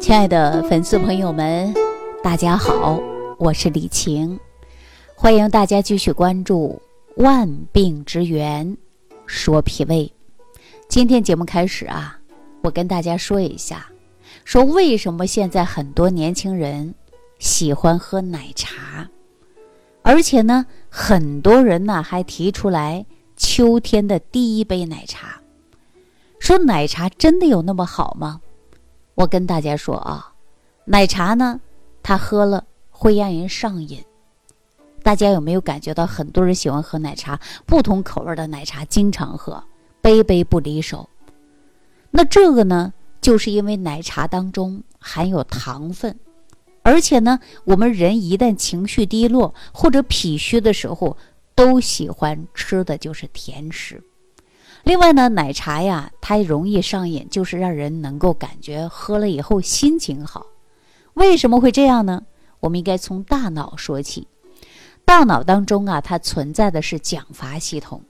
亲爱的粉丝朋友们，大家好，我是李晴，欢迎大家继续关注《万病之源说脾胃》。今天节目开始啊，我跟大家说一下，说为什么现在很多年轻人喜欢喝奶茶，而且呢，很多人呢还提出来秋天的第一杯奶茶，说奶茶真的有那么好吗？我跟大家说啊，奶茶呢，它喝了会让人上瘾。大家有没有感觉到很多人喜欢喝奶茶，不同口味的奶茶经常喝，杯杯不离手。那这个呢，就是因为奶茶当中含有糖分，而且呢，我们人一旦情绪低落或者脾虚的时候，都喜欢吃的就是甜食。另外呢，奶茶呀，它容易上瘾，就是让人能够感觉喝了以后心情好。为什么会这样呢？我们应该从大脑说起。大脑当中啊，它存在的是奖罚系统。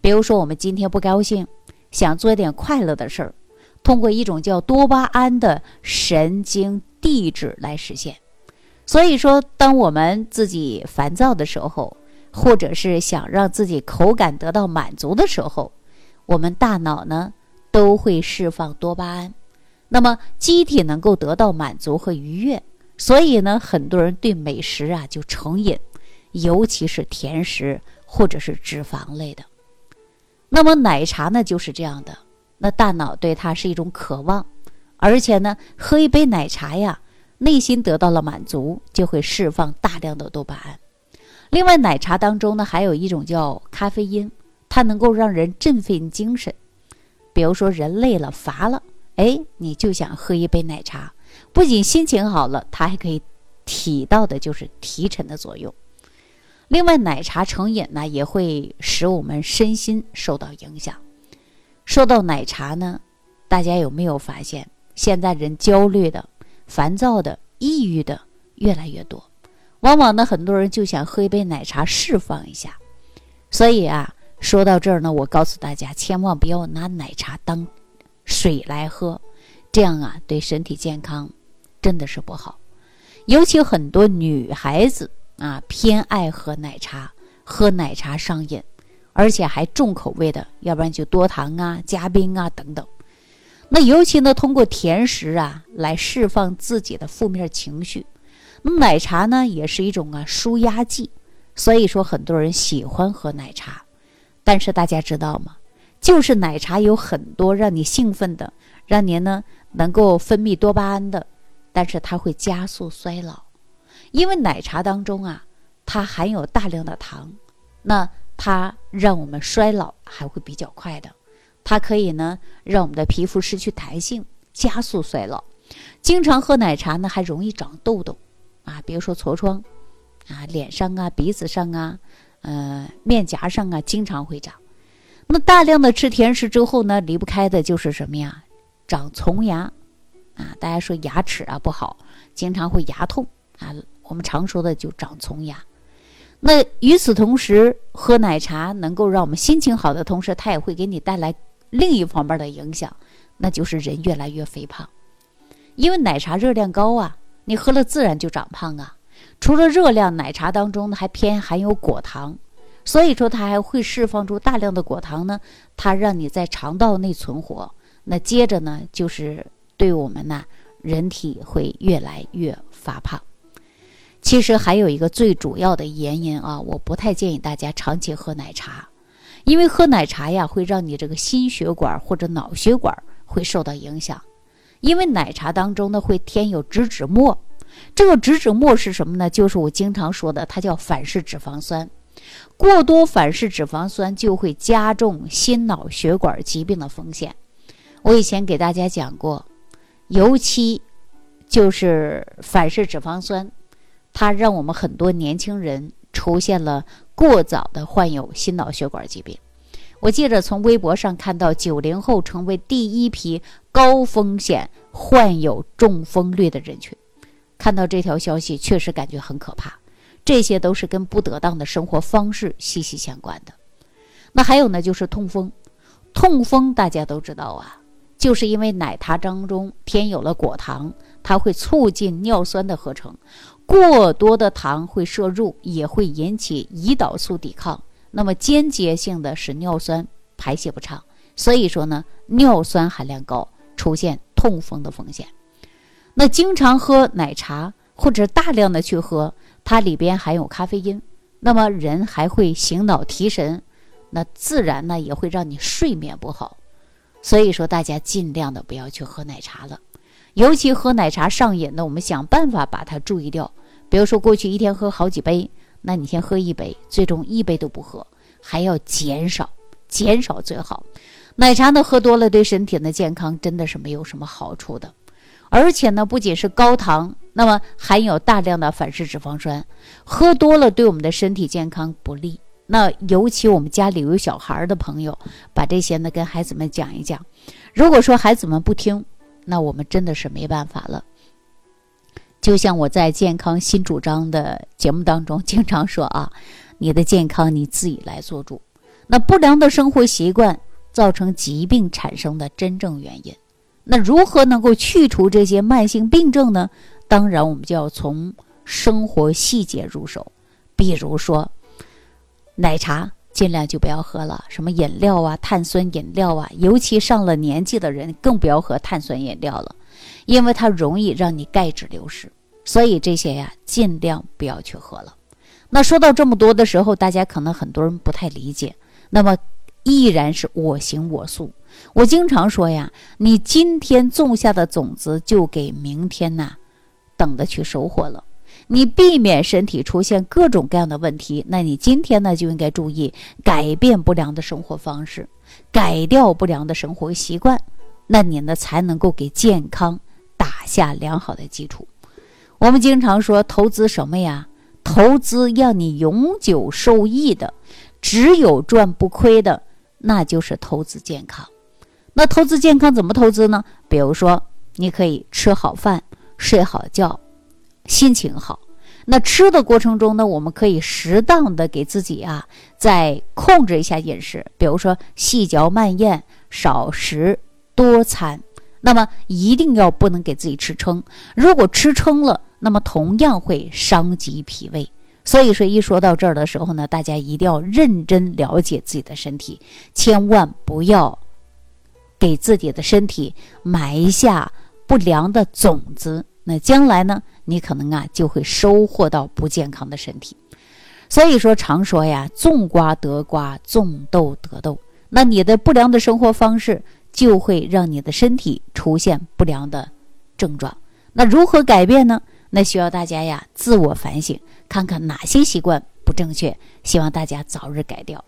比如说，我们今天不高兴，想做一点快乐的事儿，通过一种叫多巴胺的神经递质来实现。所以说，当我们自己烦躁的时候，或者是想让自己口感得到满足的时候，我们大脑呢都会释放多巴胺，那么机体能够得到满足和愉悦，所以呢，很多人对美食啊就成瘾，尤其是甜食或者是脂肪类的。那么奶茶呢就是这样的，那大脑对它是一种渴望，而且呢，喝一杯奶茶呀，内心得到了满足，就会释放大量的多巴胺。另外，奶茶当中呢还有一种叫咖啡因。它能够让人振奋精神，比如说人累了、乏了，哎，你就想喝一杯奶茶，不仅心情好了，它还可以起到的就是提神的作用。另外，奶茶成瘾呢，也会使我们身心受到影响。说到奶茶呢，大家有没有发现，现在人焦虑的、烦躁的、抑郁的越来越多，往往呢，很多人就想喝一杯奶茶释放一下，所以啊。说到这儿呢，我告诉大家，千万不要拿奶茶当水来喝，这样啊，对身体健康真的是不好。尤其很多女孩子啊，偏爱喝奶茶，喝奶茶上瘾，而且还重口味的，要不然就多糖啊、加冰啊等等。那尤其呢，通过甜食啊来释放自己的负面情绪。那奶茶呢，也是一种啊舒压剂，所以说很多人喜欢喝奶茶。但是大家知道吗？就是奶茶有很多让你兴奋的，让您呢能够分泌多巴胺的，但是它会加速衰老，因为奶茶当中啊，它含有大量的糖，那它让我们衰老还会比较快的，它可以呢让我们的皮肤失去弹性，加速衰老。经常喝奶茶呢，还容易长痘痘，啊，比如说痤疮，啊，脸上啊，鼻子上啊。呃，面颊上啊，经常会长。那大量的吃甜食之后呢，离不开的就是什么呀？长虫牙啊！大家说牙齿啊不好，经常会牙痛啊。我们常说的就长虫牙。那与此同时，喝奶茶能够让我们心情好的同时，它也会给你带来另一方面的影响，那就是人越来越肥胖。因为奶茶热量高啊，你喝了自然就长胖啊。除了热量，奶茶当中呢还偏含有果糖，所以说它还会释放出大量的果糖呢，它让你在肠道内存活。那接着呢，就是对我们呢人体会越来越发胖。其实还有一个最主要的原因啊，我不太建议大家长期喝奶茶，因为喝奶茶呀会让你这个心血管或者脑血管会受到影响，因为奶茶当中呢会添有植脂末。这个植脂末是什么呢？就是我经常说的，它叫反式脂肪酸。过多反式脂肪酸就会加重心脑血管疾病的风险。我以前给大家讲过，尤其就是反式脂肪酸，它让我们很多年轻人出现了过早的患有心脑血管疾病。我记着从微博上看到，九零后成为第一批高风险患有中风率的人群。看到这条消息，确实感觉很可怕。这些都是跟不得当的生活方式息息相关的。那还有呢，就是痛风。痛风大家都知道啊，就是因为奶茶当中添有了果糖，它会促进尿酸的合成。过多的糖会摄入，也会引起胰岛素抵抗，那么间接性的使尿酸排泄不畅。所以说呢，尿酸含量高，出现痛风的风险。那经常喝奶茶或者大量的去喝，它里边含有咖啡因，那么人还会醒脑提神，那自然呢也会让你睡眠不好。所以说，大家尽量的不要去喝奶茶了，尤其喝奶茶上瘾的，我们想办法把它注意掉。比如说，过去一天喝好几杯，那你先喝一杯，最终一杯都不喝，还要减少，减少最好。奶茶呢，喝多了对身体的健康真的是没有什么好处的，而且呢，不仅是高糖，那么含有大量的反式脂肪酸，喝多了对我们的身体健康不利。那尤其我们家里有小孩的朋友，把这些呢跟孩子们讲一讲。如果说孩子们不听，那我们真的是没办法了。就像我在健康新主张的节目当中经常说啊，你的健康你自己来做主。那不良的生活习惯造成疾病产生的真正原因，那如何能够去除这些慢性病症呢？当然，我们就要从生活细节入手，比如说奶茶尽量就不要喝了，什么饮料啊、碳酸饮料啊，尤其上了年纪的人更不要喝碳酸饮料了。因为它容易让你钙质流失，所以这些呀尽量不要去喝了。那说到这么多的时候，大家可能很多人不太理解。那么依然是我行我素。我经常说呀，你今天种下的种子，就给明天呐等着去收获了。你避免身体出现各种各样的问题，那你今天呢就应该注意改变不良的生活方式，改掉不良的生活习惯，那你呢才能够给健康。打下良好的基础。我们经常说投资什么呀？投资让你永久受益的，只有赚不亏的，那就是投资健康。那投资健康怎么投资呢？比如说，你可以吃好饭、睡好觉，心情好。那吃的过程中呢，我们可以适当的给自己啊，再控制一下饮食，比如说细嚼慢咽、少食多餐。那么一定要不能给自己吃撑，如果吃撑了，那么同样会伤及脾胃。所以说，一说到这儿的时候呢，大家一定要认真了解自己的身体，千万不要给自己的身体埋下不良的种子。那将来呢，你可能啊就会收获到不健康的身体。所以说，常说呀，种瓜得瓜，种豆得豆。那你的不良的生活方式。就会让你的身体出现不良的症状。那如何改变呢？那需要大家呀自我反省，看看哪些习惯不正确，希望大家早日改掉。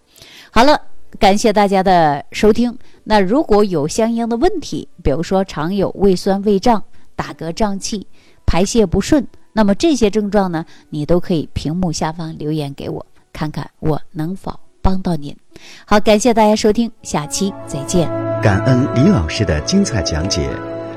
好了，感谢大家的收听。那如果有相应的问题，比如说常有胃酸、胃胀、打嗝、胀气、排泄不顺，那么这些症状呢，你都可以屏幕下方留言给我，看看我能否帮到您。好，感谢大家收听，下期再见。感恩李老师的精彩讲解。